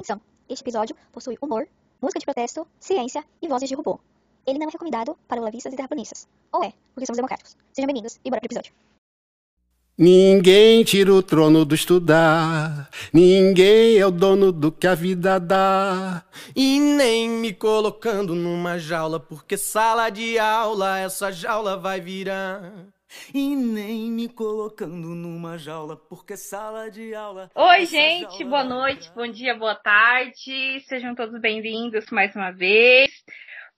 Atenção! Este episódio possui humor, música de protesto, ciência e vozes de robô. Ele não é recomendado para olavistas e terraplanistas. Ou é, porque somos democráticos. Sejam bem-vindos e bora pro episódio. Ninguém tira o trono do estudar, ninguém é o dono do que a vida dá. E nem me colocando numa jaula, porque sala de aula essa jaula vai virar. E nem me colocando numa jaula, porque sala de aula. Oi, gente, boa noite, bom dia, boa tarde. Sejam todos bem-vindos mais uma vez.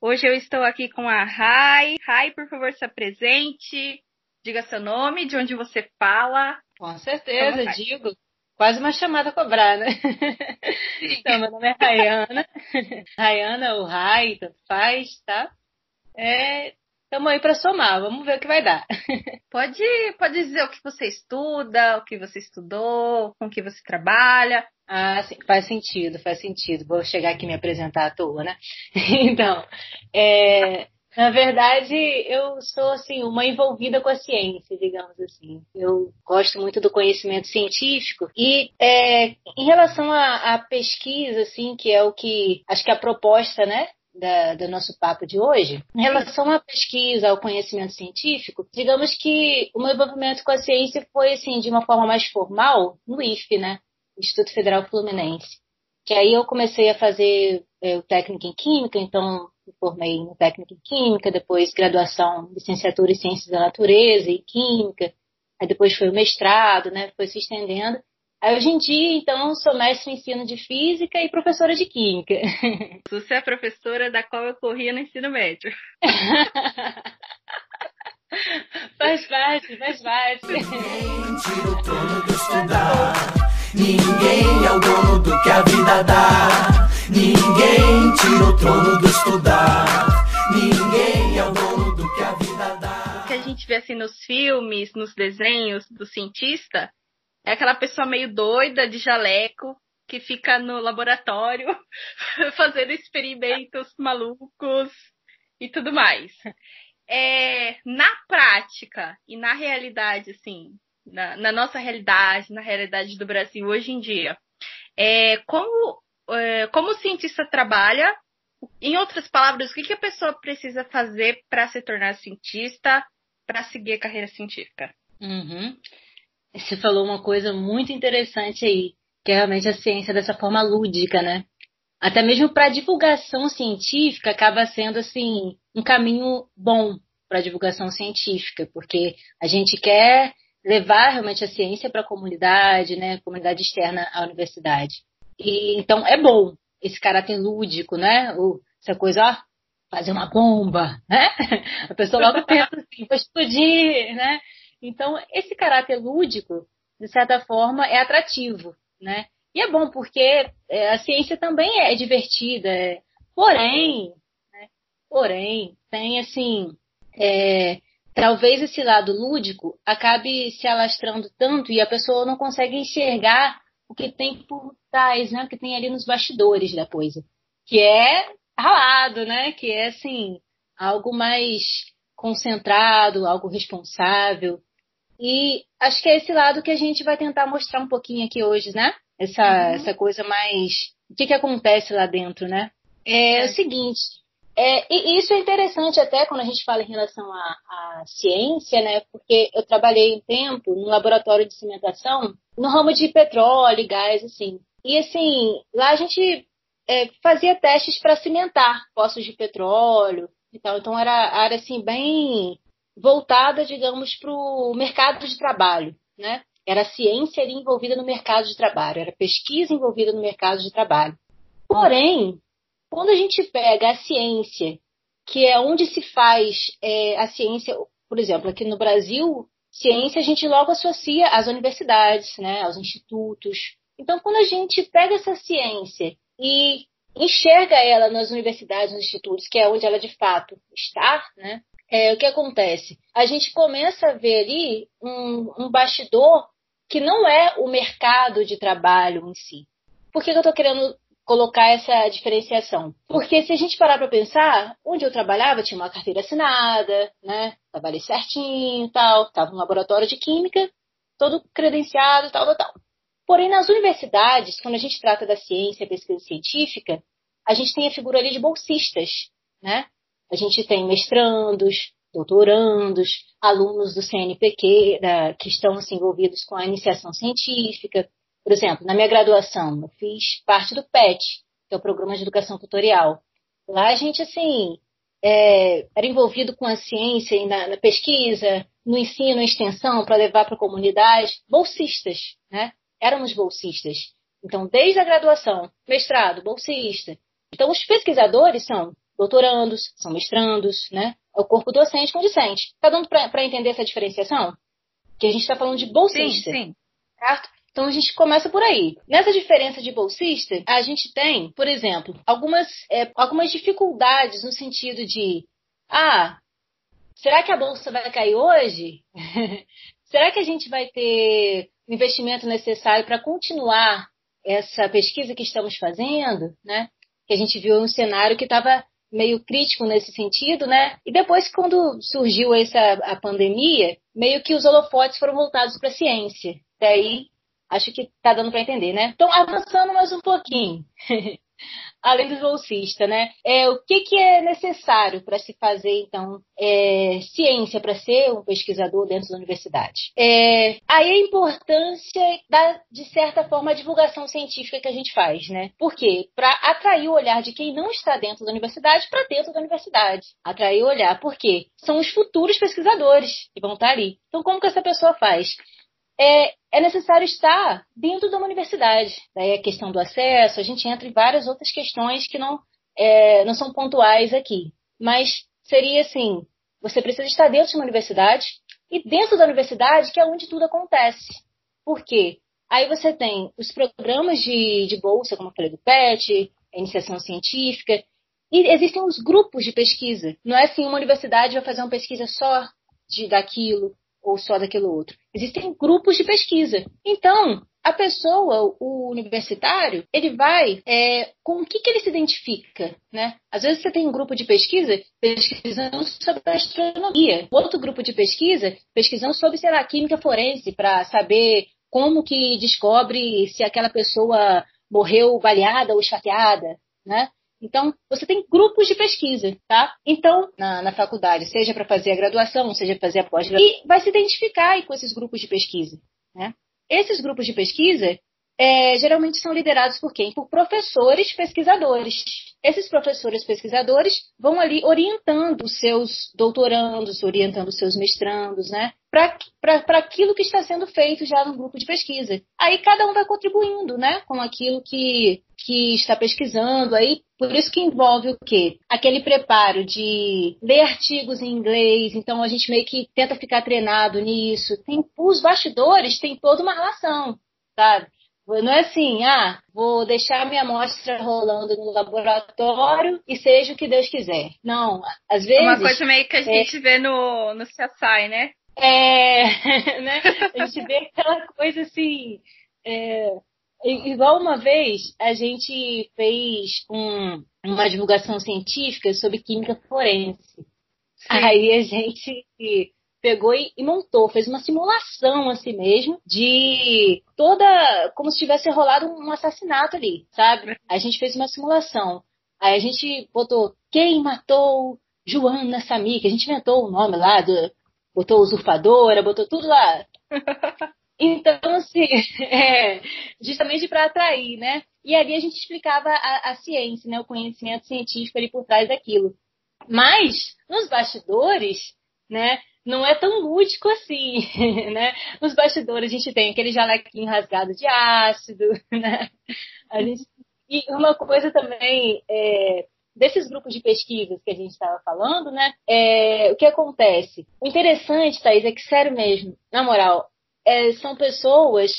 Hoje eu estou aqui com a Rai. Rai, por favor, se apresente. Diga seu nome, de onde você fala. Com certeza, digo. Quase uma chamada a cobrar, né? então, meu nome é Rayana. Rayana ou Rai, tanto faz, tá? É, Estamos aí para somar, vamos ver o que vai dar. Pode, pode dizer o que você estuda, o que você estudou, com o que você trabalha. Ah, sim, faz sentido, faz sentido. Vou chegar aqui e me apresentar à toa, né? Então, é, na verdade, eu sou assim uma envolvida com a ciência, digamos assim. Eu gosto muito do conhecimento científico e é, em relação à, à, pesquisa, assim, que é o que acho que a proposta, né, da, do nosso papo de hoje, em relação à pesquisa, ao conhecimento científico, digamos que o meu envolvimento com a ciência foi assim de uma forma mais formal no IFE, né, Instituto Federal Fluminense, que aí eu comecei a fazer é, o técnico em química, então me formei no técnico em química, depois graduação, licenciatura em ciências da natureza e química, aí depois foi o mestrado, né, foi se estendendo. Aí, hoje em dia, então, sou mestre em ensino de física e professora de química. Você é a professora da qual eu corria no ensino médio. faz parte, faz parte. Ninguém tira o trono do estudar. Ninguém é o dono do que a vida dá. Ninguém tira o trono do estudar. Ninguém é o dono do que a vida dá. O que a gente vê assim nos filmes, nos desenhos do cientista, é aquela pessoa meio doida, de jaleco, que fica no laboratório fazendo experimentos malucos e tudo mais. É, na prática e na realidade, assim, na, na, nossa realidade, na realidade do Brasil hoje em dia, é, como, é, como o cientista trabalha, em outras palavras, o que, que a pessoa precisa fazer para se tornar cientista, para seguir a carreira científica? Uhum. Você falou uma coisa muito interessante aí, que é realmente a ciência dessa forma lúdica, né? Até mesmo para divulgação científica acaba sendo assim um caminho bom para divulgação científica, porque a gente quer levar realmente a ciência para a comunidade, né, comunidade externa à universidade. E então é bom esse caráter lúdico, né? O, essa coisa, ó, fazer uma bomba, né? A pessoa logo pensa assim, vou explodir, né? Então, esse caráter lúdico, de certa forma, é atrativo, né? E é bom porque é, a ciência também é divertida, é, porém, né? porém, tem assim, é, talvez esse lado lúdico acabe se alastrando tanto e a pessoa não consegue enxergar o que tem por trás, né? O que tem ali nos bastidores da coisa, que é ralado, né? Que é assim algo mais concentrado, algo responsável. E acho que é esse lado que a gente vai tentar mostrar um pouquinho aqui hoje, né? Essa, uhum. essa coisa mais. O que, que acontece lá dentro, né? É, é. o seguinte. É, e isso é interessante até quando a gente fala em relação à, à, ciência, né? Porque eu trabalhei um tempo no laboratório de cimentação, no ramo de petróleo, gás, assim. E assim, lá a gente é, fazia testes para cimentar poços de petróleo e tal. Então era área assim bem voltada, digamos, para o mercado de trabalho, né? Era ciência envolvida no mercado de trabalho, era pesquisa envolvida no mercado de trabalho. Porém, quando a gente pega a ciência, que é onde se faz é, a ciência, por exemplo, aqui no Brasil, ciência a gente logo associa às universidades, né, aos institutos. Então, quando a gente pega essa ciência e enxerga ela nas universidades, nos institutos, que é onde ela de fato está, né, é, o que acontece? A gente começa a ver ali um, um bastidor que não é o mercado de trabalho em si. Por que, eu estou querendo colocar essa diferenciação? Porque se a gente parar para pensar, onde eu trabalhava tinha uma carteira assinada, né? Trabalhei certinho, tal, estava no laboratório de química, todo credenciado, tal, tal, tal. Porém, nas universidades, quando a gente trata da ciência, pesquisa científica, a gente tem a figura ali de bolsistas, né? A gente tem mestrandos, doutorandos, alunos do CNPq da, que estão assim, envolvidos com a iniciação científica. Por exemplo, na minha graduação, eu fiz parte do PET, que é o Programa de Educação Tutorial. Lá a gente, assim, é, era envolvido com a ciência e na, na pesquisa, no ensino, na extensão, para levar para a comunidade, bolsistas, né? Éramos bolsistas. Então, desde a graduação, mestrado, bolsista. Então, os pesquisadores são doutorandos, são mestrandos, né? É o corpo docente com discente. Está dando para entender essa diferenciação? Que a gente está falando de bolsista. Sim, sim. Certo? Então a gente começa por aí. Nessa diferença de bolsista, a gente tem, por exemplo, algumas, é, algumas dificuldades no sentido de ah, será que a bolsa vai cair hoje? será que a gente vai ter o investimento necessário para continuar essa pesquisa que estamos fazendo, né? Que a gente viu um cenário que estava meio crítico nesse sentido, né? E depois, quando surgiu essa a pandemia, meio que os holofotes foram voltados para a ciência. Daí, acho que está dando para entender, né? Então, avançando mais um pouquinho. além do bolsista, né? É, o que, que é necessário para se fazer, então, é, ciência, para ser um pesquisador dentro da universidade? É, aí a importância da, de certa forma, a divulgação científica que a gente faz, né? Por quê? Para atrair o olhar de quem não está dentro da universidade para dentro da universidade. Atrair o olhar, por quê? São os futuros pesquisadores que vão estar ali. Então, como que essa pessoa faz? É, é necessário estar dentro de uma universidade. Daí a questão do acesso, a gente entra em várias outras questões que não, é, não são pontuais aqui. Mas seria assim: você precisa estar dentro de uma universidade e dentro da universidade que é onde tudo acontece. Por quê? Aí você tem os programas de, de bolsa, como eu falei do PET, a iniciação científica, e existem os grupos de pesquisa. Não é assim, uma universidade vai fazer uma pesquisa só de, daquilo, ou só daquilo outro. Existem grupos de pesquisa. Então, a pessoa, o universitário, ele vai é, com o que, que ele se identifica, né? Às vezes você tem um grupo de pesquisa pesquisando sobre astronomia, outro grupo de pesquisa pesquisando sobre, sei lá, química forense, para saber como que descobre se aquela pessoa morreu baleada ou esfaqueada, né? Então, você tem grupos de pesquisa, tá? Então, na, na faculdade, seja para fazer a graduação, seja para fazer a pós-graduação, e vai se identificar com esses grupos de pesquisa, né? Esses grupos de pesquisa é, geralmente são liderados por quem? Por professores pesquisadores. Esses professores pesquisadores vão ali orientando os seus doutorandos, orientando os seus mestrandos, né? Para aquilo que está sendo feito já no grupo de pesquisa. Aí cada um vai contribuindo, né? Com aquilo que, que está pesquisando. Aí, por isso que envolve o quê? Aquele preparo de ler artigos em inglês. Então a gente meio que tenta ficar treinado nisso. Tem, os bastidores têm toda uma relação, sabe? Não é assim, ah, vou deixar minha amostra rolando no laboratório e seja o que Deus quiser. Não, às vezes. É uma coisa meio que a gente é, vê no, no CSI, né? É, né? A gente vê aquela coisa assim. É, igual uma vez a gente fez um, uma divulgação científica sobre química forense. Sim. Aí a gente pegou e, e, montou, fez uma simulação assim mesmo de toda como se tivesse rolado um assassinato ali, sabe? A gente fez uma simulação. Aí a gente botou quem matou Joana Sami, que a gente inventou o nome lá, do, botou usurpadora, botou tudo lá. Então, assim, é, justamente para atrair, né? E ali a gente explicava a, a ciência, né? O conhecimento científico ali por trás daquilo. Mas, nos bastidores, né? Não é tão lúdico assim, né? Nos bastidores a gente tem aquele jalequinho rasgado de ácido, né? A gente... E uma coisa também, é, desses grupos de pesquisas que a gente estava falando, né? É, o que acontece? O interessante, Thaís, é que, sério mesmo, na moral, é, são pessoas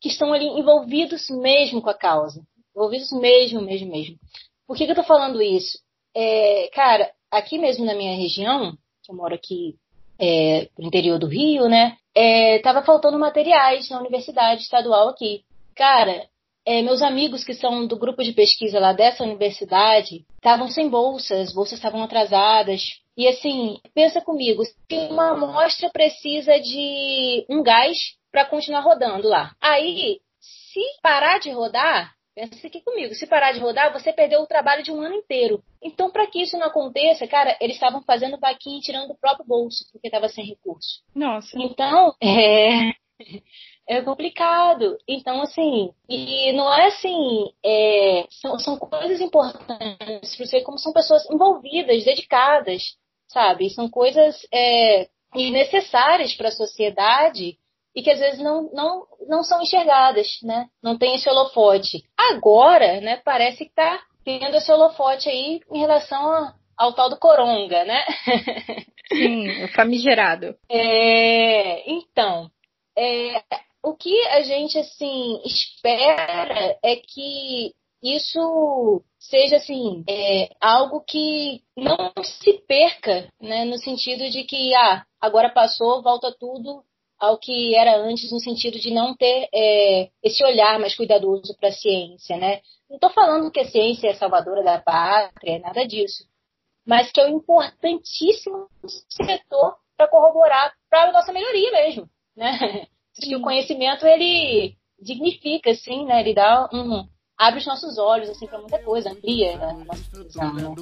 que estão ali envolvidos mesmo com a causa. Envolvidos mesmo, mesmo, mesmo. Por que, que eu tô falando isso? É, cara, aqui mesmo na minha região, que eu moro aqui é, no interior do Rio, né? É, tava faltando materiais na universidade estadual aqui. Cara, é, meus amigos que são do grupo de pesquisa lá dessa universidade estavam sem bolsas, bolsas estavam atrasadas. E assim, pensa comigo, se uma amostra precisa de um gás para continuar rodando lá. Aí, se parar de rodar, pensa aqui comigo, se parar de rodar, você perdeu o trabalho de um ano inteiro. Então, para que isso não aconteça, cara, eles estavam fazendo vaquinha e tirando do próprio bolso, porque estava sem recurso. Nossa. Então, é, é complicado. Então, assim, e não é assim, é, são, são coisas importantes para você, como são pessoas envolvidas, dedicadas, sabe? São coisas é, necessárias para a sociedade e que às vezes não, não, não são enxergadas, né? Não tem esse holofote. Agora, né, parece que está tendo esse holofote aí em relação a, ao tal do coronga, né? Sim, o famigerado. É, então, é, o que a gente assim espera é que isso seja assim é, algo que não se perca, né, no sentido de que ah, agora passou, volta tudo ao que era antes, no sentido de não ter é, esse olhar mais cuidadoso para a ciência, né? Não estou falando que a ciência é salvadora da pátria, nada disso, mas que é um importantíssimo setor para corroborar para a nossa melhoria mesmo, né? Que o conhecimento ele dignifica, assim, né? Ele dá um, abre os nossos olhos assim para muita coisa, amplia a nossa visão. Né?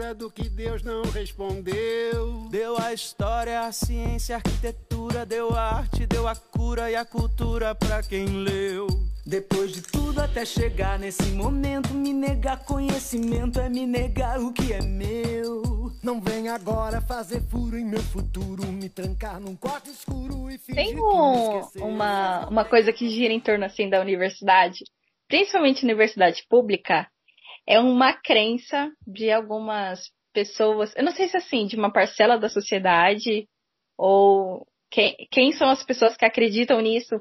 Do procura que Deus não respondeu. Deu a história, a ciência, a arquitetura, deu a arte, deu a cura e a cultura para quem leu. Depois de tudo até chegar nesse momento, me negar conhecimento é me negar o que é meu. Não vem agora fazer furo em meu futuro, me trancar num quarto escuro e fingir Tem que um- uma, uma coisa que gira em torno assim da universidade, principalmente universidade pública, é uma crença de algumas pessoas, eu não sei se assim, de uma parcela da sociedade ou quem, quem são as pessoas que acreditam nisso,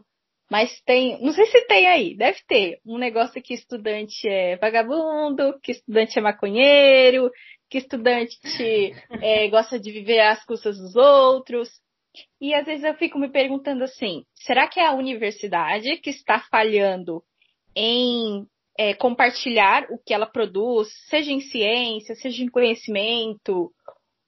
mas tem, não sei se tem aí, deve ter um negócio que estudante é vagabundo, que estudante é maconheiro, que estudante é, gosta de viver às custas dos outros. E às vezes eu fico me perguntando assim: será que é a universidade que está falhando em é, compartilhar o que ela produz, seja em ciência, seja em conhecimento,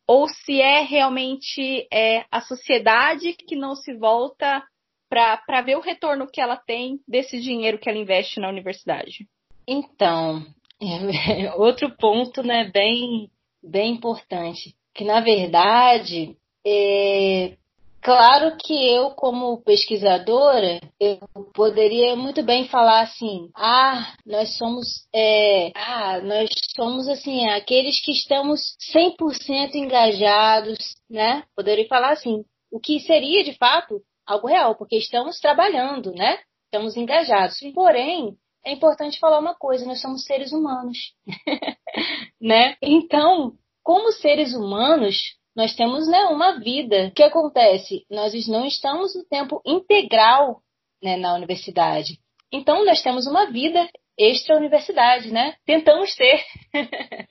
ou se é realmente é, a sociedade que não se volta para ver o retorno que ela tem desse dinheiro que ela investe na universidade? Então, outro ponto, né, bem, bem importante, que na verdade, é claro que eu como pesquisadora, eu poderia muito bem falar assim, ah, nós somos, é, ah, nós somos assim, aqueles que estamos 100% engajados, né? Poderia falar assim, o que seria de fato algo real, porque estamos trabalhando, né? Estamos engajados. Porém, é importante falar uma coisa: nós somos seres humanos, né? Então, como seres humanos, nós temos né, uma vida. O que acontece? Nós não estamos no tempo integral né, na universidade. Então, nós temos uma vida extra-universidade, né? Tentamos ter.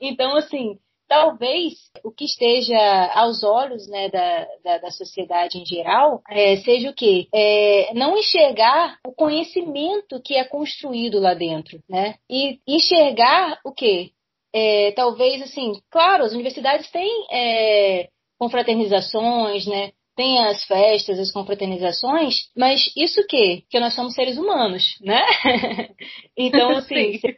então, assim, talvez o que esteja aos olhos né, da, da, da sociedade em geral é, seja o quê? É, não enxergar o conhecimento que é construído lá dentro, né? E enxergar o quê? É, talvez, assim, claro, as universidades têm é, confraternizações, né? Tem as festas, as confraternizações, mas isso o quê? Que nós somos seres humanos, né? então, assim, Sim.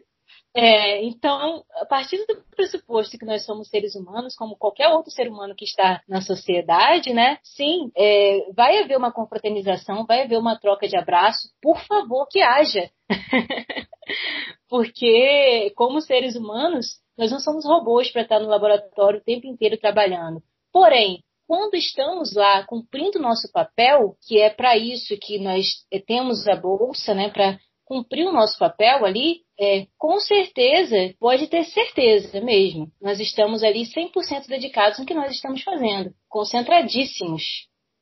é, então, a partir do pressuposto que nós somos seres humanos, como qualquer outro ser humano que está na sociedade, né? Sim, é, vai haver uma confraternização, vai haver uma troca de abraço, por favor que haja. Porque, como seres humanos, nós não somos robôs para estar no laboratório o tempo inteiro trabalhando. Porém, quando estamos lá cumprindo nosso papel, que é para isso que nós eh, temos a bolsa, né, para cumprir o nosso papel ali, é, com certeza, pode ter certeza mesmo, nós estamos ali 100% dedicados no que nós estamos fazendo, concentradíssimos,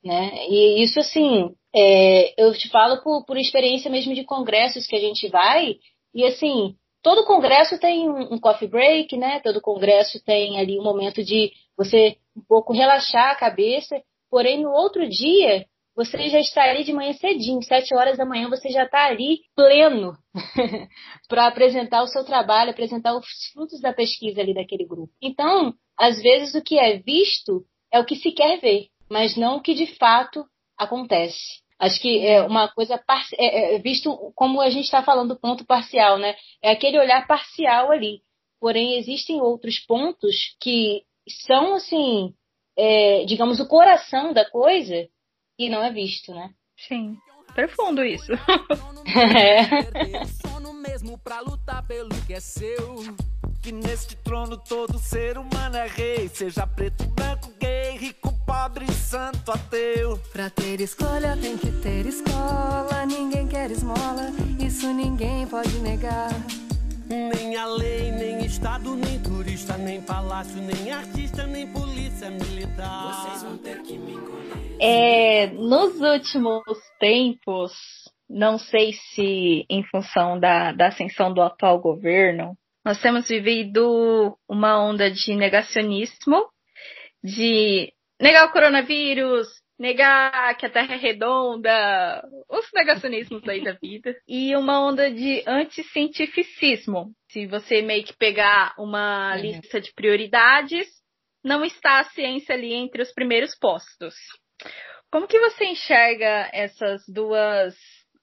né? E isso, assim, é, eu te falo por, por experiência mesmo de congressos que a gente vai, e assim, todo congresso tem um, coffee break, né? Todo congresso tem ali um momento de você um pouco relaxar a cabeça, porém no outro dia você já está ali de manhã cedinho, sete horas da manhã você já está ali pleno para apresentar o seu trabalho, apresentar os frutos da pesquisa ali daquele grupo. Então, às vezes o que é visto é o que se quer ver, mas não o que de fato acontece. Acho que é uma coisa é, é visto como a gente está falando ponto parcial, né? É aquele olhar parcial ali. Porém, existem outros pontos que são, assim, é, digamos, o coração da coisa e não é visto, né? Sim. Profundo isso. é. Que neste trono todo ser humano é rei, seja preto, branco, pobre, santo, ateu. Pra ter escolha tem que ter escola, ninguém quer esmola, isso ninguém pode negar. Nem a lei, nem Estado, nem turista, nem palácio, nem artista, nem polícia militar. Vocês vão ter que me engolir. É, nos últimos tempos, não sei se em função da, da ascensão do atual governo, nós temos vivido uma onda de negacionismo, de negar o coronavírus, negar que a Terra é redonda, os negacionismos aí da vida, e uma onda de anticientificismo. Se você meio que pegar uma uhum. lista de prioridades, não está a ciência ali entre os primeiros postos. Como que você enxerga essas duas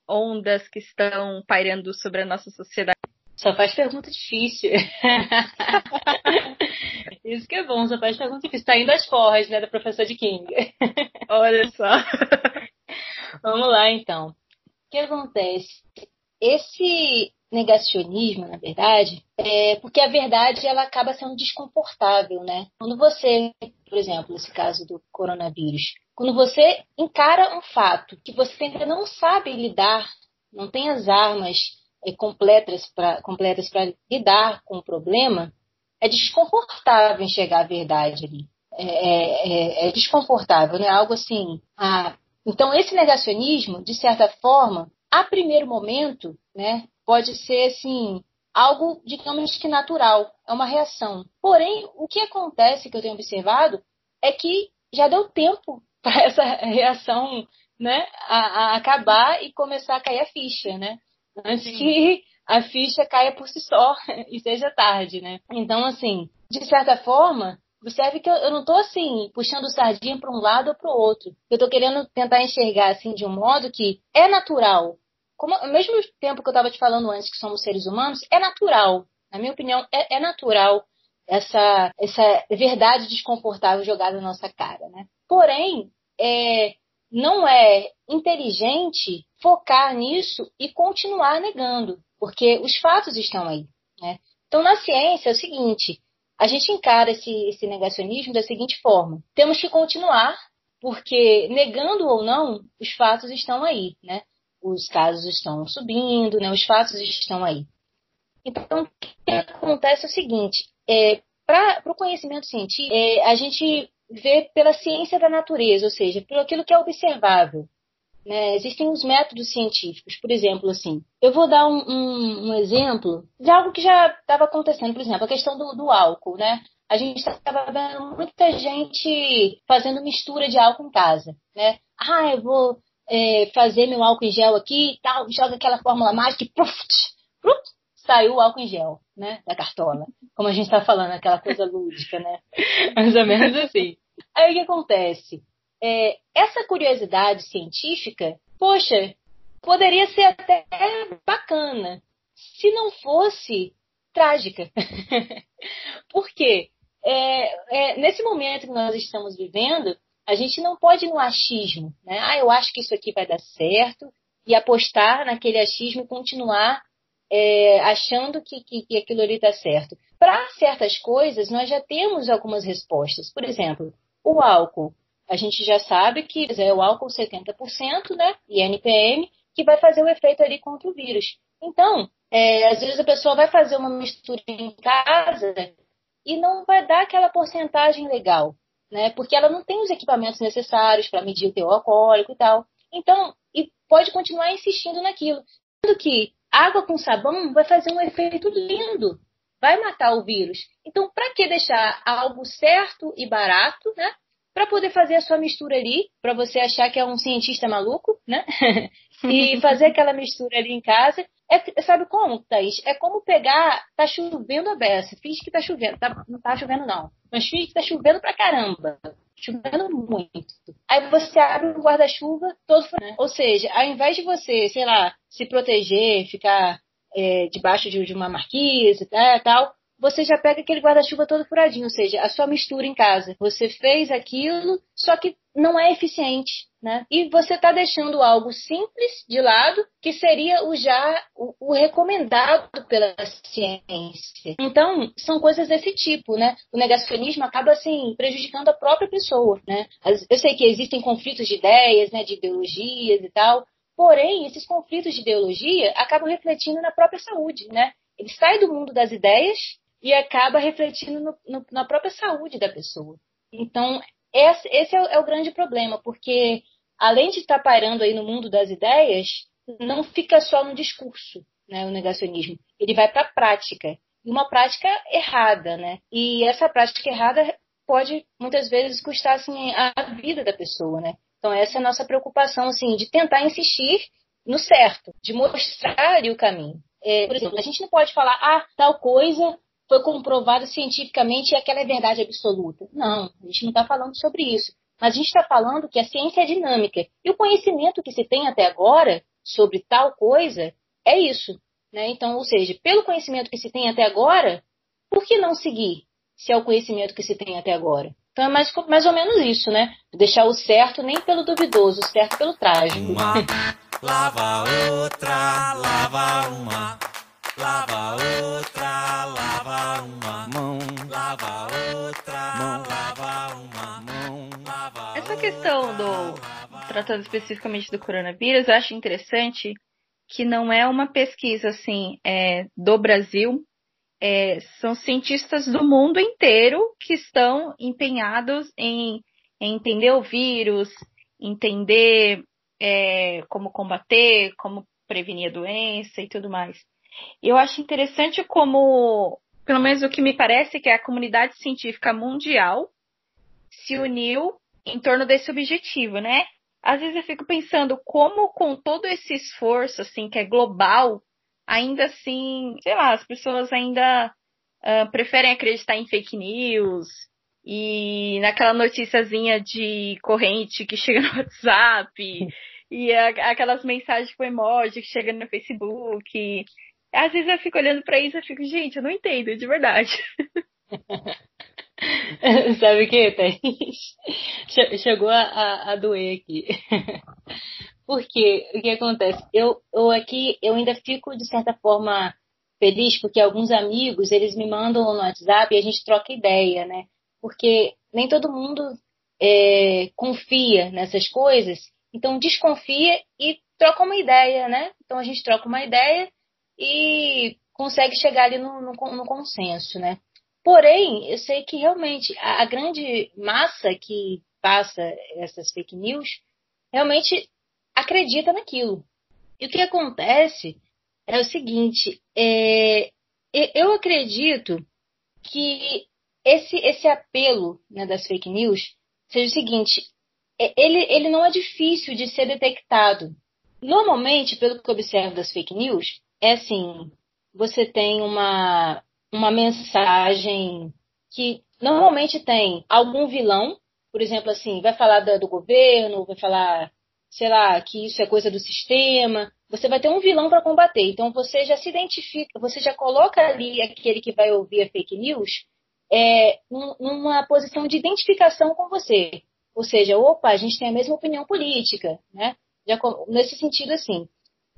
ondas que estão pairando sobre a nossa sociedade? Só faz pergunta difícil. Isso que é bom, só faz pergunta difícil. Tá indo às forras, né, da professora de King. Olha só. Vamos lá, então. O que acontece? Esse negacionismo, na verdade, é porque a verdade ela acaba sendo desconfortável, né? Quando você, por exemplo, nesse caso do coronavírus, quando você encara um fato que você ainda não sabe lidar, não tem as armas completas para completas lidar com o problema, é desconfortável enxergar a verdade ali. É, é, é, é desconfortável, não é algo assim. Ah, então, esse negacionismo, de certa forma, a primeiro momento, né, pode ser assim algo, digamos que natural, é uma reação. Porém, o que acontece que eu tenho observado é que já deu tempo para essa reação, né, a, a, acabar e começar a cair a ficha, né? Antes Sim. que a ficha caia por si só e seja tarde, né? Então, assim, de certa forma, observe que eu, eu não estou assim puxando sardinha para um lado ou para o outro. Eu estou querendo tentar enxergar assim de um modo que é natural. Como, ao mesmo tempo que eu estava te falando antes que somos seres humanos, é natural. Na minha opinião, é, é natural essa, essa verdade desconfortável jogada na nossa cara, né? Porém, é, não é inteligente focar nisso e continuar negando, porque os fatos estão aí. Né? Então, na ciência é o seguinte: a gente encara esse, esse negacionismo da seguinte forma: temos que continuar, porque negando ou não, os fatos estão aí, né? Os casos estão subindo, né? Os fatos estão aí. Então, o que acontece é o seguinte: é, para o conhecimento científico, é, a gente vê pela ciência da natureza, ou seja, pelo aquilo que é observável. Né? Existem os métodos científicos, por exemplo, assim, eu vou dar um, um, um exemplo de algo que já estava acontecendo, por exemplo, a questão do, do álcool, né? A gente estava vendo muita gente fazendo mistura de álcool em casa, né? Ah, eu vou é, fazer meu álcool em gel aqui e tal, joga aquela fórmula mágica e puf, puf, saiu o álcool em gel, né? Da cartola. Como a gente está falando, aquela coisa lúdica, né? Mais ou menos assim. Aí o que acontece? É, essa curiosidade científica, poxa, poderia ser até bacana se não fosse trágica. Por quê? É, é, nesse momento que nós estamos vivendo, a gente não pode ir no achismo, né? Ah, eu acho que isso aqui vai dar certo e apostar naquele achismo e continuar é, achando que, que, que aquilo ali está certo. Para certas coisas, nós já temos algumas respostas. Por exemplo, o álcool. A gente já sabe que é o álcool 70%, né? E NPM, que vai fazer o efeito ali contra o vírus. Então, é, às vezes a pessoa vai fazer uma mistura em casa e não vai dar aquela porcentagem legal, né? Porque ela não tem os equipamentos necessários para medir o teor alcoólico e tal. Então, e pode continuar insistindo naquilo. Sendo que água com sabão vai fazer um efeito lindo, vai matar o vírus. Então, para que deixar algo certo e barato, né? Para poder fazer a sua mistura ali, para você achar que é um cientista maluco, né? e fazer aquela mistura ali em casa. É, sabe como, Thaís? É como pegar. Tá chovendo a beça. Finge que tá chovendo. Tá, não tá chovendo, não. Mas finge que tá chovendo pra caramba. Chovendo muito. aí você abre o guarda-chuva todo né? Ou seja, ao invés de você, sei lá, se proteger, ficar é, debaixo de, de, uma marquise tá, tal, você já pega aquele guarda-chuva todo furadinho, ou seja, a sua mistura em casa. Você fez aquilo, só que não é eficiente, né? E você está deixando algo simples de lado, que seria o já o, o, recomendado pela ciência. Então, são coisas desse tipo, né? O negacionismo acaba assim prejudicando a própria pessoa, né? Eu sei que existem conflitos de ideias, né, de ideologias e tal, Porém, esses conflitos de ideologia acabam refletindo na própria saúde, né? Ele sai do mundo das ideias e acaba refletindo no, no, na própria saúde da pessoa. Então, esse, esse é, o, é, o, grande problema, porque além de estar parando aí no mundo das ideias, não fica só no discurso, né, o negacionismo. Ele vai para a prática, e uma prática errada, né? E essa prática errada pode muitas vezes custar assim a vida da pessoa, né? Então essa é a nossa preocupação, assim, de tentar insistir no certo, de mostrar o caminho. É, por exemplo, a gente não pode falar, ah, tal coisa foi comprovado cientificamente e aquela é verdade absoluta. Não, a gente não está falando sobre isso. Mas a gente está falando que a ciência é dinâmica. E o conhecimento que se tem até agora sobre tal coisa é isso. Né? Então, ou seja, pelo conhecimento que se tem até agora, por que não seguir se é o conhecimento que se tem até agora? Então é mais, mais ou menos isso, né? Deixar o certo nem pelo duvidoso, o certo pelo trágico. Uma, lava outra, lava uma, lava outra, lava uma mão, lava outra, mão, lava uma mão, lava Essa questão do tratando especificamente do coronavírus, eu acho interessante que não é uma pesquisa assim é, do Brasil, é, são cientistas do mundo inteiro que estão empenhados em, em entender o vírus, entender é, como combater, como prevenir a doença e tudo mais. Eu acho interessante como, pelo menos o que me parece, que a comunidade científica mundial se uniu em torno desse objetivo, né? Às vezes eu fico pensando como com todo esse esforço, assim, que é global, ainda assim, sei lá, as pessoas ainda uh, preferem acreditar em fake news e naquela noticiazinha de corrente que chega no WhatsApp e a, aquelas mensagens com emoji que chega no Facebook. Às vezes eu fico olhando para isso e fico, gente, eu não entendo, de verdade. Sabe o que, Thaís? Chegou a, a, a doer aqui. Porque o que acontece? Eu, eu aqui, eu ainda fico, de certa forma, feliz porque alguns amigos, eles me mandam no WhatsApp e a gente troca ideia, né? Porque nem todo mundo é, confia nessas coisas, então desconfia e troca uma ideia, né? Então a gente troca uma ideia e consegue chegar ali no, no, no consenso, né? Porém, eu sei que realmente a, a grande massa que passa essas fake news realmente acredita naquilo. E o que acontece é o seguinte: é, eu acredito que esse, esse apelo né, das fake news seja o seguinte: é, ele, ele não é difícil de ser detectado. Normalmente, pelo que eu observo das fake news, é assim: você tem uma, uma mensagem que normalmente tem algum vilão, por exemplo, assim, vai falar do, do governo, vai falar sei lá, que isso é coisa do sistema. Você vai ter um vilão para combater. Então você já se identifica, você já coloca ali aquele que vai ouvir a fake news é, numa posição de identificação com você. Ou seja, opa, a gente tem a mesma opinião política, né? Já, nesse sentido assim.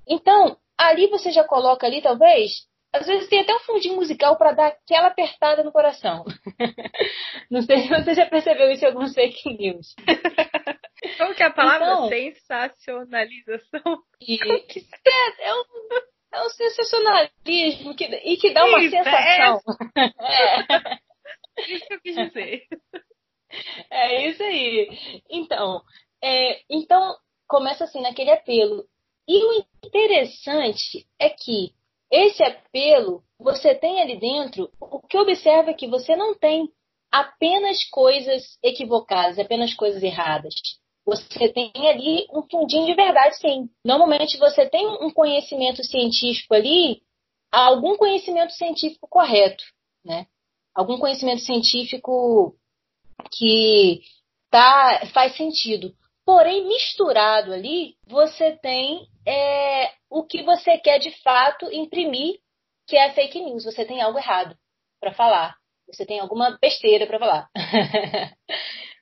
Então, ali você já coloca ali, talvez, às vezes tem até um fundinho musical para dar aquela apertada no coração. Não sei se você já percebeu isso em alguns fake news. Como que é a palavra? Então, Sensacionalização? E, é, é, um, é um sensacionalismo que, e que dá uma isso, é sensação. É. Isso que eu quis dizer. É isso aí. Então, é, então começa assim naquele apelo. E o interessante é que esse apelo, você tem ali dentro, o que observa é que você não tem apenas coisas equivocadas, apenas coisas erradas. Você tem ali um fundinho de verdade, sim. Normalmente você tem um conhecimento científico ali, algum conhecimento científico correto, né? Algum conhecimento científico que tá, faz sentido. Porém, misturado ali, você tem é, o que você quer de fato imprimir, que é fake news. Você tem algo errado para falar. Você tem alguma besteira para falar.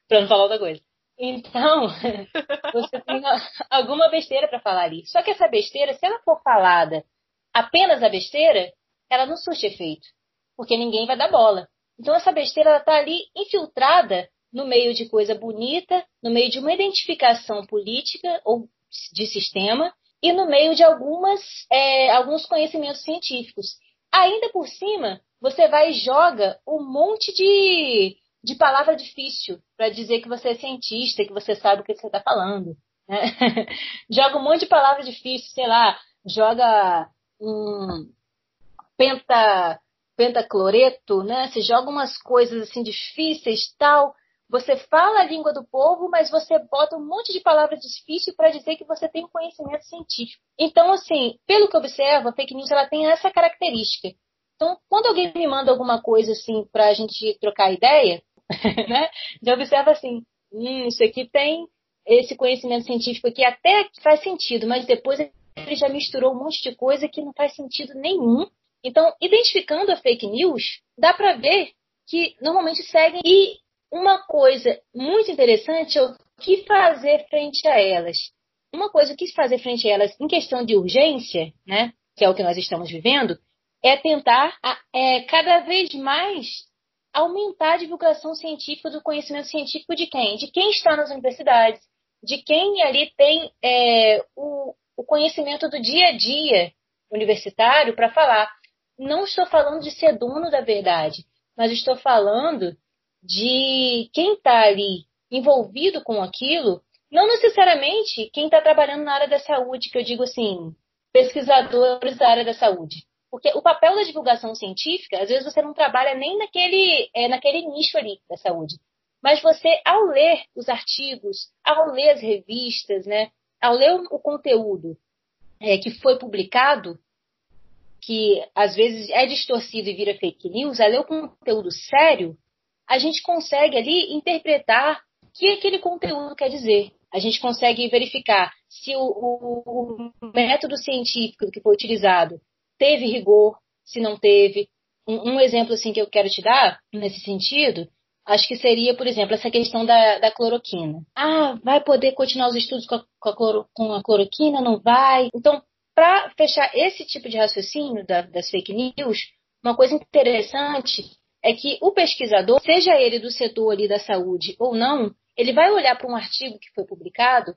para não falar outra coisa. Então, você tem alguma besteira para falar ali. Só que essa besteira, se ela for falada apenas a besteira, ela não surte efeito. Porque ninguém vai dar bola. Então, essa besteira está ali infiltrada no meio de coisa bonita, no meio de uma identificação política ou de sistema e no meio de algumas, é, alguns conhecimentos científicos. Ainda por cima, você vai e joga um monte de, de palavra difícil para dizer que você é cientista, que você sabe o que você está falando. Né? joga um monte de palavra difícil, sei lá, joga um penta, pentacloreto, né? Você joga umas coisas assim difíceis tal. Você fala a língua do povo, mas você bota um monte de palavras difíceis para dizer que você tem um conhecimento científico. Então, assim, pelo que eu observo, a fake news ela tem essa característica. Então, quando alguém me manda alguma coisa assim para a gente trocar ideia, né, já observa assim, hum, isso aqui tem esse conhecimento científico aqui até faz sentido, mas depois ele já misturou um monte de coisa que não faz sentido nenhum. Então, identificando a fake news, dá para ver que normalmente seguem e uma coisa muito interessante é o que fazer frente a elas. Uma coisa que fazer frente a elas em questão de urgência, né, que é o que nós estamos vivendo, é tentar é, cada vez mais aumentar a divulgação científica do conhecimento científico de quem? De quem está nas universidades, de quem ali tem é, o, o conhecimento do dia a dia universitário para falar. Não estou falando de ser dono da verdade, mas estou falando de quem está ali envolvido com aquilo, não necessariamente quem está trabalhando na área da saúde, que eu digo assim, pesquisadores da área da saúde. Porque o papel da divulgação científica, às vezes você não trabalha nem naquele, é, naquele nicho ali da saúde. Mas você, ao ler os artigos, ao ler as revistas, né, ao ler o, conteúdo é, que foi publicado, que às vezes é distorcido e vira fake news, ao ler o conteúdo sério, a gente consegue ali interpretar o que aquele conteúdo quer dizer. A gente consegue verificar se o, o, o método científico que foi utilizado teve rigor, se não teve. Um, um, exemplo assim que eu quero te dar nesse sentido, acho que seria, por exemplo, essa questão da, da cloroquina. Ah, vai poder continuar os estudos com a, com a, cloro, com a cloroquina? Não vai? Então, para fechar esse tipo de raciocínio da, das fake news, uma coisa interessante é que o pesquisador, seja ele do setor ali da saúde ou não, ele vai olhar para um artigo que foi publicado,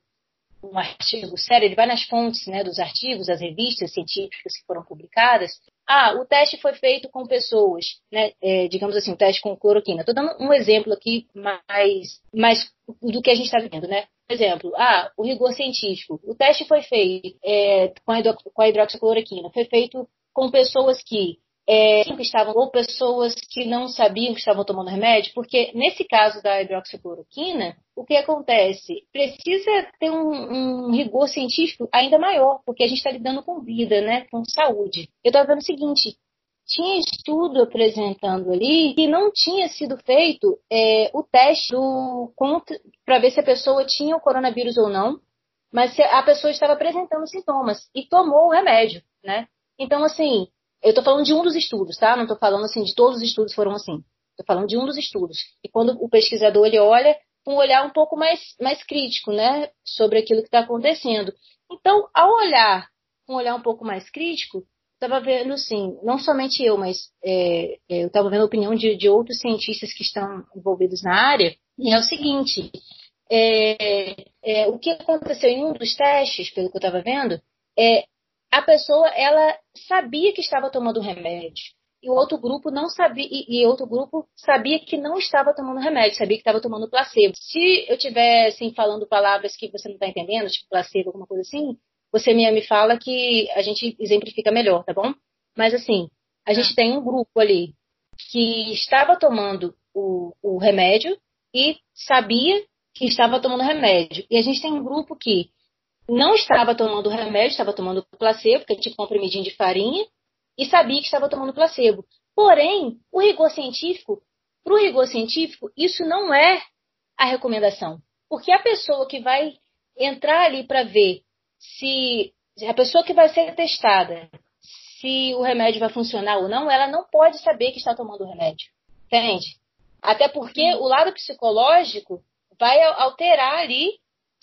um artigo sério, ele vai nas fontes né, dos artigos, as revistas científicas que foram publicadas. Ah, o teste foi feito com pessoas, né, é, digamos assim, o teste com cloroquina. Estou dando um exemplo aqui mais, mais do que a gente está vendo, né? Por exemplo, ah, o rigor científico. O teste foi feito é, com, a com a hidroxicloroquina. Foi feito com pessoas que é, que estavam ou pessoas que não sabiam que estavam tomando remédio, porque nesse caso da hidroxicloroquina, o que acontece? Precisa ter um, um rigor científico ainda maior, porque a gente está lidando com vida, né, com saúde. Eu estava vendo o seguinte, tinha estudo apresentando ali que não tinha sido feito é, o teste para ver se a pessoa tinha o coronavírus ou não, mas se a pessoa estava apresentando sintomas e tomou o remédio, né? Então, assim, eu estou falando de um dos estudos, tá? Não estou falando assim de todos os estudos foram assim. Estou falando de um dos estudos. E quando o pesquisador ele olha um olhar um pouco mais, mais crítico, né, sobre aquilo que está acontecendo. Então, ao olhar um olhar um pouco mais crítico, estava vendo, sim, não somente eu, mas é, é eu estava vendo a opinião de, de, outros cientistas que estão envolvidos na área, e é o seguinte, é, é o que aconteceu em um dos testes, pelo que eu estava vendo, é a pessoa ela sabia que estava tomando remédio e o outro grupo não sabia e, outro grupo sabia que não estava tomando remédio, sabia que estava tomando placebo. Se eu estiver assim falando palavras que você não está entendendo, tipo placebo, alguma coisa assim, você me, me fala que a gente exemplifica melhor, tá bom? Mas assim, a gente tem um grupo ali que estava tomando o, o remédio e sabia que estava tomando remédio. E a gente tem um grupo que não estava tomando remédio, estava tomando placebo, que é tipo comprimidinho de farinha, e sabia que estava tomando placebo. Porém, o rigor científico, para o rigor científico, isso não é a recomendação. Porque a pessoa que vai entrar ali para ver se a pessoa que vai ser testada, se o remédio vai funcionar ou não, ela não pode saber que está tomando o remédio. Entende? Até porque o lado psicológico vai alterar ali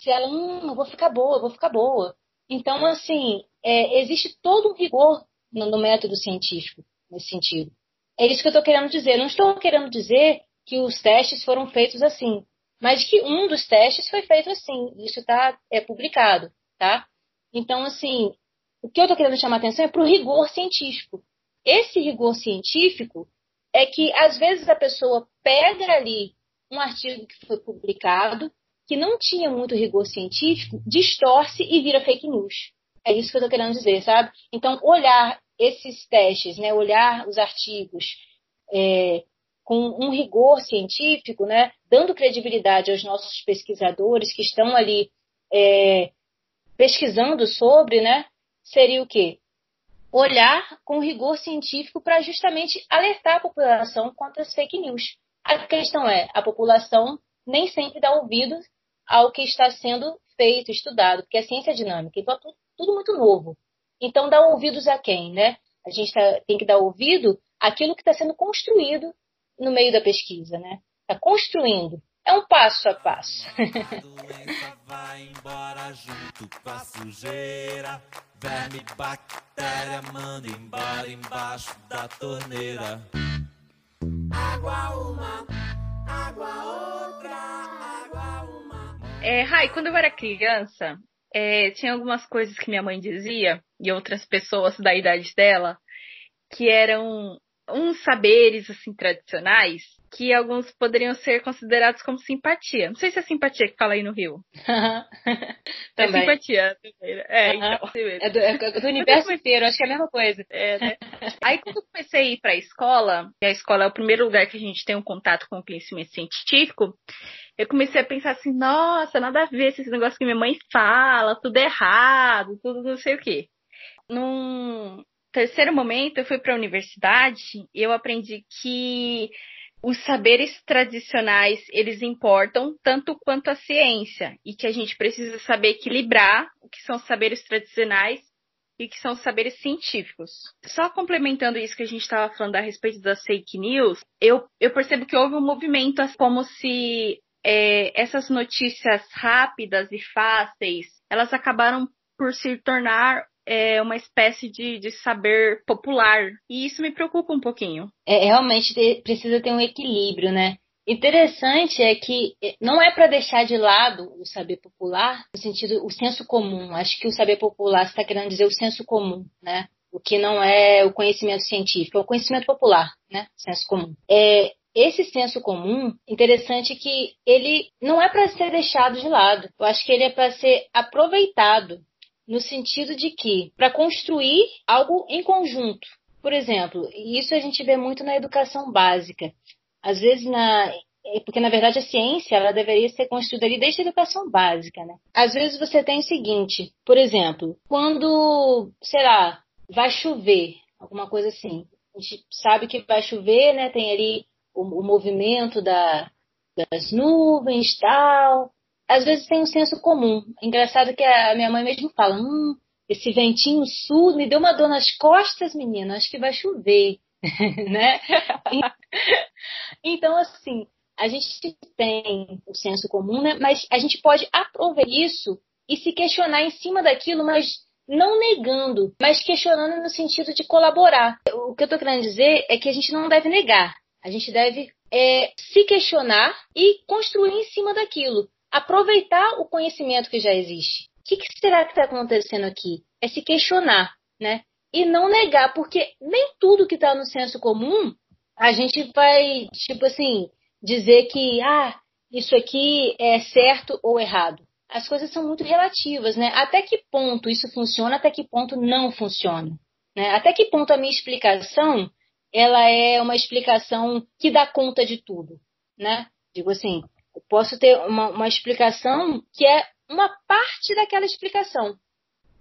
se ela, hum, eu vou ficar boa, eu vou ficar boa. Então, assim, é, existe todo um rigor no, no, método científico nesse sentido. É isso que eu estou querendo dizer. não estou querendo dizer que os testes foram feitos assim, mas que um dos testes foi feito assim. Isso está é, publicado, tá? Então, assim, o que eu estou querendo chamar atenção é para o rigor científico. Esse rigor científico é que, às vezes, a pessoa pega ali um artigo que foi publicado, que não tinha muito rigor científico, distorce e vira fake news. É isso que eu estou querendo dizer, sabe? Então, olhar esses testes, né, olhar os artigos é, com um rigor científico, né, dando credibilidade aos nossos pesquisadores que estão ali é, pesquisando sobre, né, seria o quê? Olhar com rigor científico para justamente alertar a população contra as fake news. A questão é, a população nem sempre dá ouvido ao que está sendo feito, estudado, porque a ciência é dinâmica, então é tudo, muito novo. Então, dá ouvidos a quem, né? A gente tá, tem que dar ouvido àquilo que está sendo construído no meio da pesquisa, né? Está construindo. É um passo a passo. vai embora junto com a sujeira. Verme, bactéria, manda embora embaixo da torneira. Água uma, água outra. É, Rai, quando eu era criança, é, tinha algumas coisas que minha mãe dizia e outras pessoas da idade dela que eram uns saberes assim tradicionais que alguns poderiam ser considerados como simpatia. Não sei se é simpatia que fala aí no Rio. é simpatia. Né? É, então. É do, é do universo inteiro, acho que é a mesma coisa. É, né? Aí quando eu comecei a ir para a escola, e a escola é o primeiro lugar que a gente tem um contato com o conhecimento científico, eu comecei a pensar assim, nossa, nada a ver esse negócio que minha mãe fala, tudo errado, tudo não sei o quê. Num terceiro momento, eu fui para a universidade e eu aprendi que os saberes tradicionais, eles importam tanto quanto a ciência, e que a gente precisa saber equilibrar o que são saberes tradicionais e o que são saberes científicos. Só complementando isso que a gente estava falando a respeito das fake news, eu, eu percebo que houve um movimento como se é, essas notícias rápidas e fáceis, elas acabaram por se tornar é uma espécie de, de saber popular. E isso me preocupa um pouquinho. É, realmente precisa ter um equilíbrio, né? Interessante é que é, não é para deixar de lado o saber popular, no sentido, o senso comum. Acho que o saber popular está querendo dizer o senso comum, né? O que não é o conhecimento científico, é o conhecimento popular, né? Senso comum. É, esse senso comum, interessante que ele não é para ser deixado de lado. Eu acho que ele é para ser aproveitado no sentido de que, para construir algo em conjunto. Por exemplo, isso a gente vê muito na educação básica. Às vezes, na, é porque na verdade a ciência ela deveria ser construída ali desde a educação básica, né? Às vezes você tem o seguinte, por exemplo, quando, sei lá, vai chover, alguma coisa assim. A gente sabe que vai chover, né? Tem ali o, o movimento da, das nuvens, tal às vezes tem um senso comum. Engraçado que a minha mãe mesmo fala: hum, esse ventinho sul me deu uma dor nas costas, menina, acho que vai chover, né? então, assim, a gente tem o senso comum, né? Mas a gente pode aproveitar isso e se questionar em cima daquilo, mas não negando, mas questionando no sentido de colaborar. O que eu estou querendo dizer é que a gente não deve negar, a gente deve é, se questionar e construir em cima daquilo aproveitar o conhecimento que já existe. O que, que será que está acontecendo aqui? É se questionar, né? E não negar, porque nem tudo que está no senso comum a gente vai, tipo assim, dizer que, ah, isso aqui é certo ou errado. As coisas são muito relativas, né? Até que ponto isso funciona, até que ponto não funciona. Né? Até que ponto a minha explicação ela é uma explicação que dá conta de tudo, né? Digo assim, eu posso ter uma, uma explicação que é uma parte daquela explicação.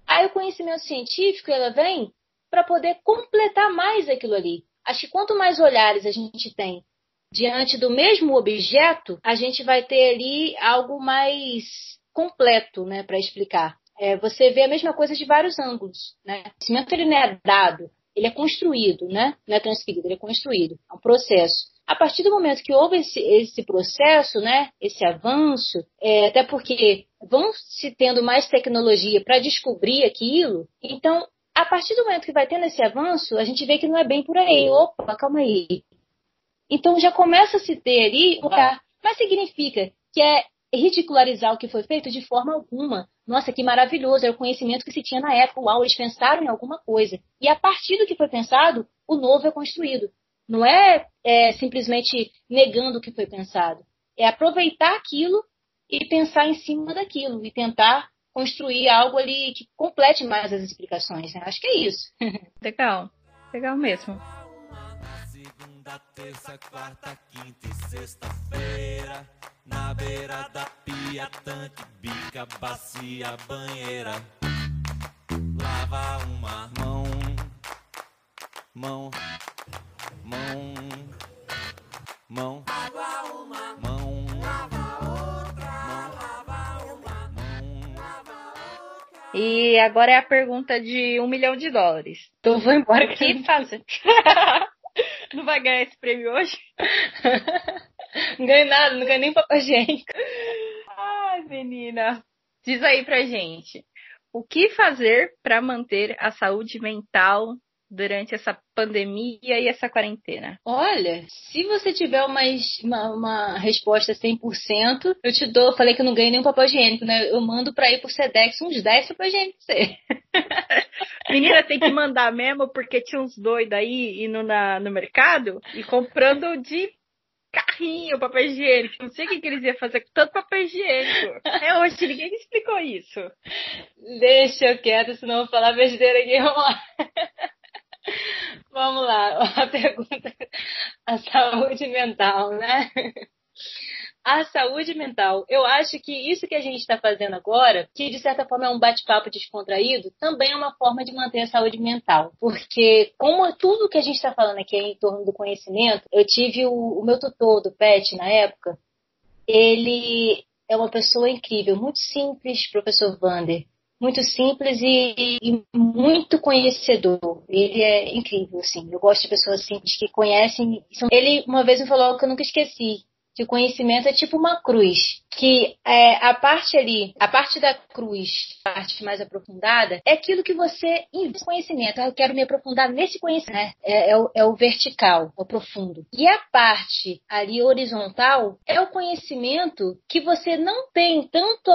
Aí o conhecimento científico ela vem para poder completar mais aquilo ali. Acho que quanto mais olhares a gente tem diante do mesmo objeto, a gente vai ter ali algo mais completo, né, para explicar. É, você vê a mesma coisa de vários ângulos, né? O conhecimento ele não é dado, ele é construído, né? Não é transferido, ele é construído, é um processo. A partir do momento que houve esse, esse processo, né, esse avanço, é, até porque vão se tendo mais tecnologia para descobrir aquilo, então a partir do momento que vai tendo esse avanço, a gente vê que não é bem por aí. Opa, calma aí. Então já começa a se ter ali, mas significa que é ridicularizar o que foi feito de forma alguma. Nossa, que maravilhoso, era o conhecimento que se tinha na época. Uau, eles pensaram em alguma coisa. E a partir do que foi pensado, o novo é construído. Não é, é simplesmente negando o que foi pensado. É aproveitar aquilo e pensar em cima daquilo e tentar construir algo ali que complete mais as explicações. Né? Acho que é isso. Legal, legal mesmo. Segunda, terça, quarta, quinta e sexta-feira. Na beira da pia, tanque, bica, bacia, banheira. Lava uma mão, mão, mão, mão. Lava uma mão, lava outra, lava uma mão, lava outra. E agora é a pergunta de um milhão de dólares. Então vou embora. O que fazer? Não vai ganhar esse prêmio hoje? Não ganhei nada, não ganhei nem papel higiênico. Ai, menina. Diz aí pra gente. O que fazer para manter a saúde mental durante essa pandemia e essa quarentena? Olha, se você tiver uma, uma, uma resposta 100%, eu te dou. Falei que eu não ganhei nenhum papel higiênico, né? Eu mando pra ir pro Sedex uns 10 papel higiênicos pra você. Menina, tem que mandar mesmo, porque tinha uns doidos aí indo na, no mercado e comprando de carrinho papel higiênico. Não sei o que, que eles iam fazer com tanto papel higiênico. É hoje, ninguém me explicou isso. Deixa eu quieto, senão eu vou falar besteira aqui. Vamos lá. Vamos lá, a pergunta, a saúde mental, né? A saúde mental. Eu acho que isso que a gente está fazendo agora, que de certa forma é um bate-papo descontraído, também é uma forma de manter a saúde mental. Porque, como tudo que a gente está falando aqui é em torno do conhecimento, eu tive o, o meu tutor do PET na época, ele é uma pessoa incrível, muito simples, professor Vander muito simples e, e, muito conhecedor. Ele é incrível, assim. Eu gosto de pessoas simples que conhecem. Ele uma vez me falou algo que eu nunca esqueci que o conhecimento é tipo uma cruz, que é, a parte ali, a parte da cruz, a parte mais aprofundada, é aquilo que você investe conhecimento. Ah, eu quero me aprofundar nesse conhecimento. Né? É, é, o, é o vertical, é o profundo. E a parte ali horizontal é o conhecimento que você não tem tanto,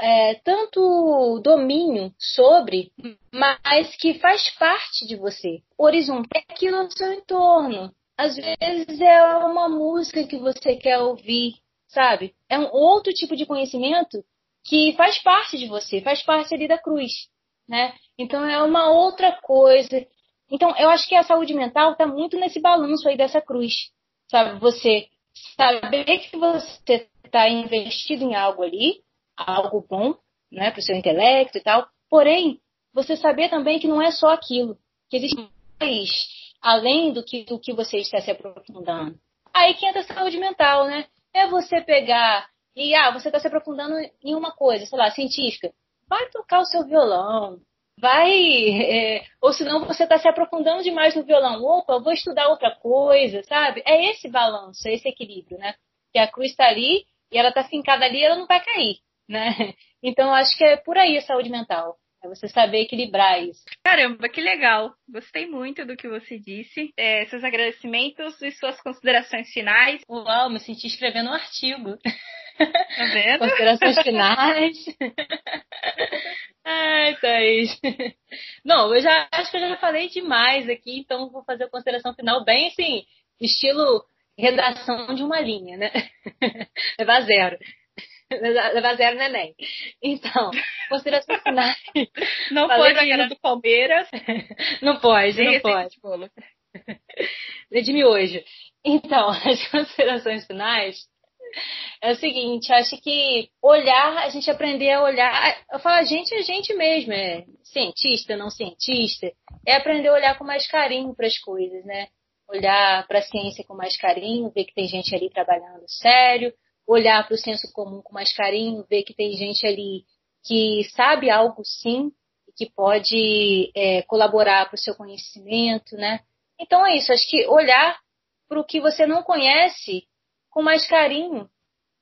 é, tanto domínio sobre, mas que faz parte de você. Horizontal é aquilo ao seu entorno. Às vezes é uma música que você quer ouvir, sabe? É um outro tipo de conhecimento que faz parte de você, faz parte ali da cruz, né? Então é uma outra coisa. Então eu acho que a saúde mental está muito nesse balanço aí dessa cruz, sabe? Você saber que você está investido em algo ali, algo bom, né, para o seu intelecto e tal. Porém, você saber também que não é só aquilo, que existe mais além do que, do que você está se aprofundando. Aí que entra a saúde mental, né? É você pegar e, ah, você está se aprofundando em uma coisa, sei lá, científica. Vai tocar o seu violão, vai. É, ou senão você está se aprofundando demais no violão. Opa, eu vou estudar outra coisa, sabe? É esse balanço, é esse equilíbrio, né? Que a cruz está ali e ela está fincada ali ela não vai cair, né? Então, acho que é por aí a saúde mental. É você saber equilibrar isso. Caramba, que legal. Gostei muito do que você disse. É, seus agradecimentos e suas considerações finais. Uau, me senti escrevendo um artigo. Tá vendo? Considerações finais. Ai, Thaís. Não, eu já acho que eu já falei demais aqui, então vou fazer a consideração final bem assim, estilo redação de uma linha, né? Levar zero levar zero neném. Então, considerações finais. Não pode ganhar do Palmeiras. Não pode, não pode. Lê de miojo. Então, as considerações finais é o seguinte, acho que olhar, a gente aprender a olhar, eu falo a gente, a gente mesmo, é cientista, não cientista, é aprender a olhar com mais carinho para as coisas, né? olhar para a ciência com mais carinho, ver que tem gente ali trabalhando sério, olhar para o senso comum com mais carinho, ver que tem gente ali que sabe algo sim, que pode é, colaborar para o seu conhecimento, né? Então é isso, acho que olhar para o que você não conhece com mais carinho,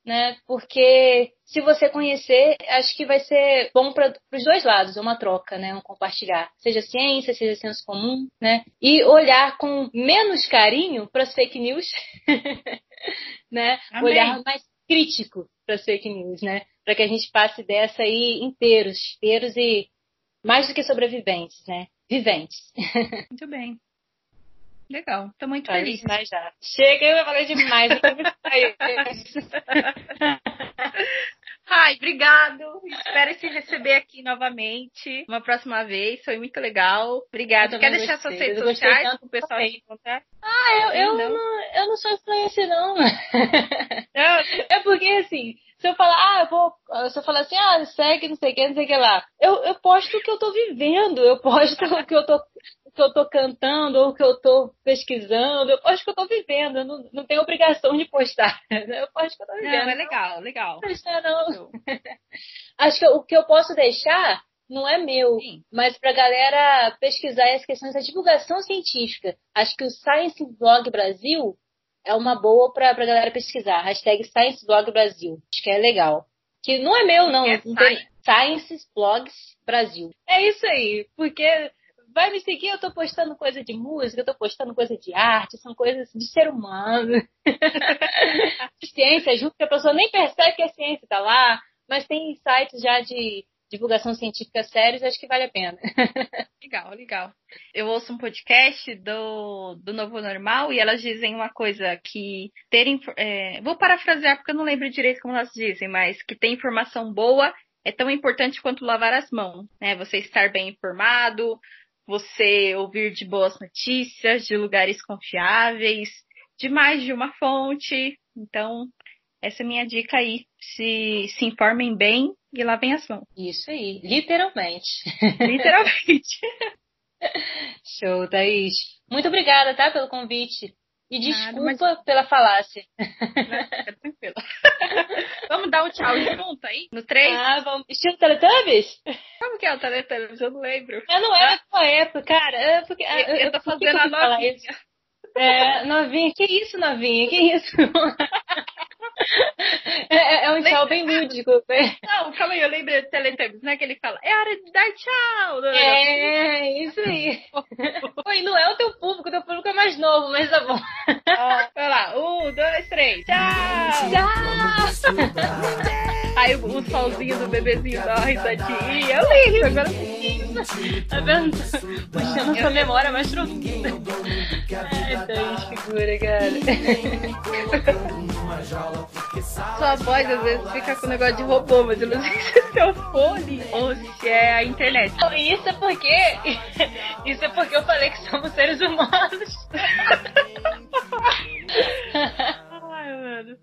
né? Porque se você conhecer, acho que vai ser bom para os dois lados, uma troca, né? Um compartilhar, seja ciência, seja senso comum, né? E olhar com menos carinho para as fake news, né? Amém. Olhar mais crítico para as fake news, né? Para que a gente passe dessa aí inteiros, inteiros e mais do que sobreviventes, né? Viventes. Muito bem. Legal, tô muito Falei feliz. demais já. Chega, eu falei demais. eu. Ai, obrigado. Espero te receber aqui novamente uma próxima vez. Foi muito legal. Obrigada. Quer deixar suas gostei. redes Eu gostei sociais tanto pro pessoal te encontrar? Ah, eu, eu, Não. não, eu não sou influencer, não. Não, É porque, assim, se eu falar, ah, eu vou. Se eu falar assim, ah, segue, não sei o que, não sei o que lá. Eu, eu posto o que eu tô vivendo, eu posto o que eu tô, o que eu tô cantando, ou que eu tô pesquisando, eu posto o que eu tô vivendo. Eu não, não tenho obrigação de postar. Eu posto o que eu tô vivendo. não, é legal, legal. Não deixar, não. Acho que o que eu posso deixar não é meu, Sim. mas para a galera pesquisar as questões da divulgação científica. Acho que o Science Blog Brasil é uma boa para a galera pesquisar. Hashtag Science Blog Brasil. Acho que é legal. Que não é meu, não. É não tem Science Blogs Brasil. É isso aí, porque vai me seguir, eu tô postando coisa de música, eu tô postando coisa de arte, são coisas de ser humano. ciência, junto que a pessoa nem percebe que a ciência tá lá, mas tem sites já de divulgação científica sérios, acho que vale a pena. Legal, legal. Eu ouço um podcast do, do Novo Normal e elas dizem uma coisa que ter infor- é, vou parafrasear porque eu não lembro direito como elas dizem, mas que ter informação boa é tão importante quanto lavar as mãos, né? Você estar bem informado, você ouvir de boas notícias, de lugares confiáveis, de mais de uma fonte. Então, essa é a minha dica aí. Se, se informem bem e lavem as mãos. Isso aí, literalmente. Literalmente. Show, Thaís. Muito obrigada, tá, pelo convite. E Nada, desculpa pela falácia. Fica tranquila. Vamos dar um tchau junto aí? No 3? Ah, vamos. Estilo Teletubbies? Como que é o Teletubbies? Eu não lembro. Eu não era da tua época, cara. É porque, Eu, eu, eu tô fazendo eu a novinha. É, novinha. Que isso, novinha? Que isso? É, é- é um tchau bem lúdico. né? Não, calma aí, eu lembrei do Teletubbies, né? Que ele fala, é hora de dar tchau. É, isso aí. Oi, não é o teu público, o teu público é mais novo, mas tá bom. Ah, vai lá, um, dois, três, tchau. Aí o, solzinho do bebezinho dá uma risadinha. Eu li agora Tá vendo? Puxando essa memória mais profunda. É, tá Deus, figura, cara. Sua voz às vezes fica com negócio de robô, mas eu não sei se é seu fone ou se é a internet. Isso é porque. Isso é porque eu falei que somos seres humanos. Ai, mano.